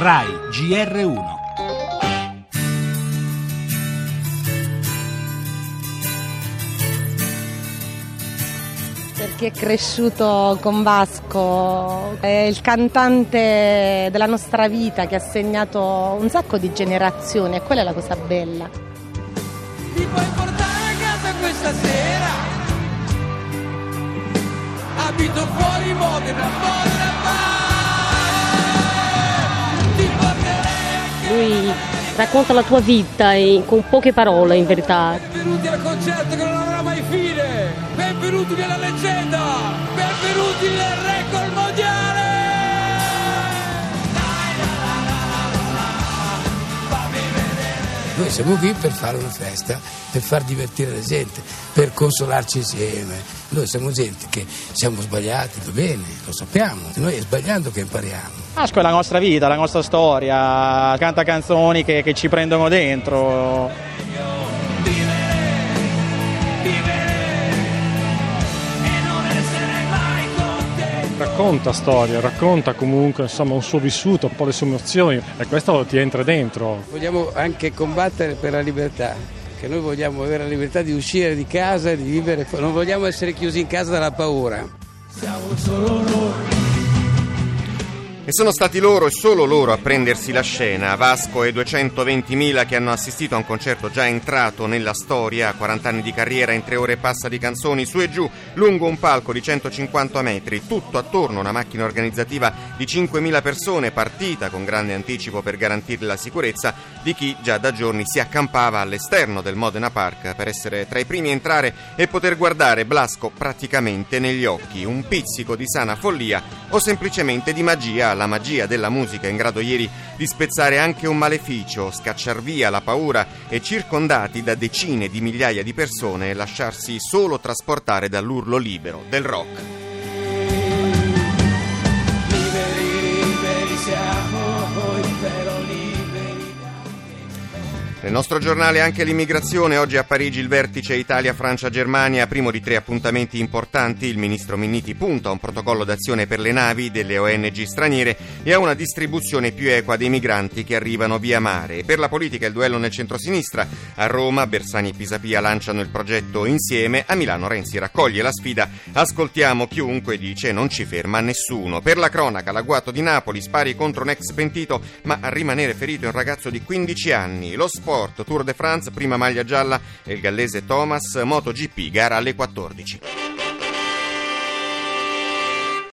RAI GR1 perché è cresciuto con Vasco, è il cantante della nostra vita che ha segnato un sacco di generazioni e quella è la cosa bella. Ti puoi portare a casa questa sera? Abito fuori Modena, Modena vai! Lui racconta la tua vita in- con poche parole in verità. Benvenuti al concerto che non avrà mai fine! Benvenuti nella leggenda! Benvenuti nel record mondiale! Noi siamo qui per fare una festa, per far divertire la gente, per consolarci insieme. Noi siamo gente che siamo sbagliati, va bene, lo sappiamo. Noi è sbagliando che impariamo. Asco è la nostra vita, la nostra storia, canta canzoni che, che ci prendono dentro. Racconta storie, racconta comunque insomma, un suo vissuto, un po' le sue emozioni e questo ti entra dentro. Vogliamo anche combattere per la libertà, che noi vogliamo avere la libertà di uscire di casa di vivere, non vogliamo essere chiusi in casa dalla paura. E sono stati loro e solo loro a prendersi la scena, Vasco e 220.000 che hanno assistito a un concerto già entrato nella storia, 40 anni di carriera in tre ore passa di canzoni, su e giù, lungo un palco di 150 metri, tutto attorno una macchina organizzativa di 5.000 persone, partita con grande anticipo per garantire la sicurezza di chi già da giorni si accampava all'esterno del Modena Park per essere tra i primi a entrare e poter guardare Blasco praticamente negli occhi, un pizzico di sana follia o semplicemente di magia, la magia della musica in grado ieri di spezzare anche un maleficio, scacciar via la paura e circondati da decine di migliaia di persone lasciarsi solo trasportare dall'urlo libero del rock. Nel nostro giornale anche l'immigrazione, oggi a Parigi il vertice Italia-Francia-Germania, primo di tre appuntamenti importanti, il ministro Minniti punta a un protocollo d'azione per le navi delle ONG straniere e a una distribuzione più equa dei migranti che arrivano via mare. Per la politica il duello nel centrosinistra, a Roma Bersani e Pisapia lanciano il progetto insieme, a Milano Renzi raccoglie la sfida, ascoltiamo chiunque dice non ci ferma nessuno. Per la cronaca l'agguato di Napoli, spari contro un ex pentito, ma a rimanere ferito è un ragazzo di 15 anni. Lo sport, Tour de France, prima maglia gialla e il gallese Thomas, MotoGP, gara alle 14.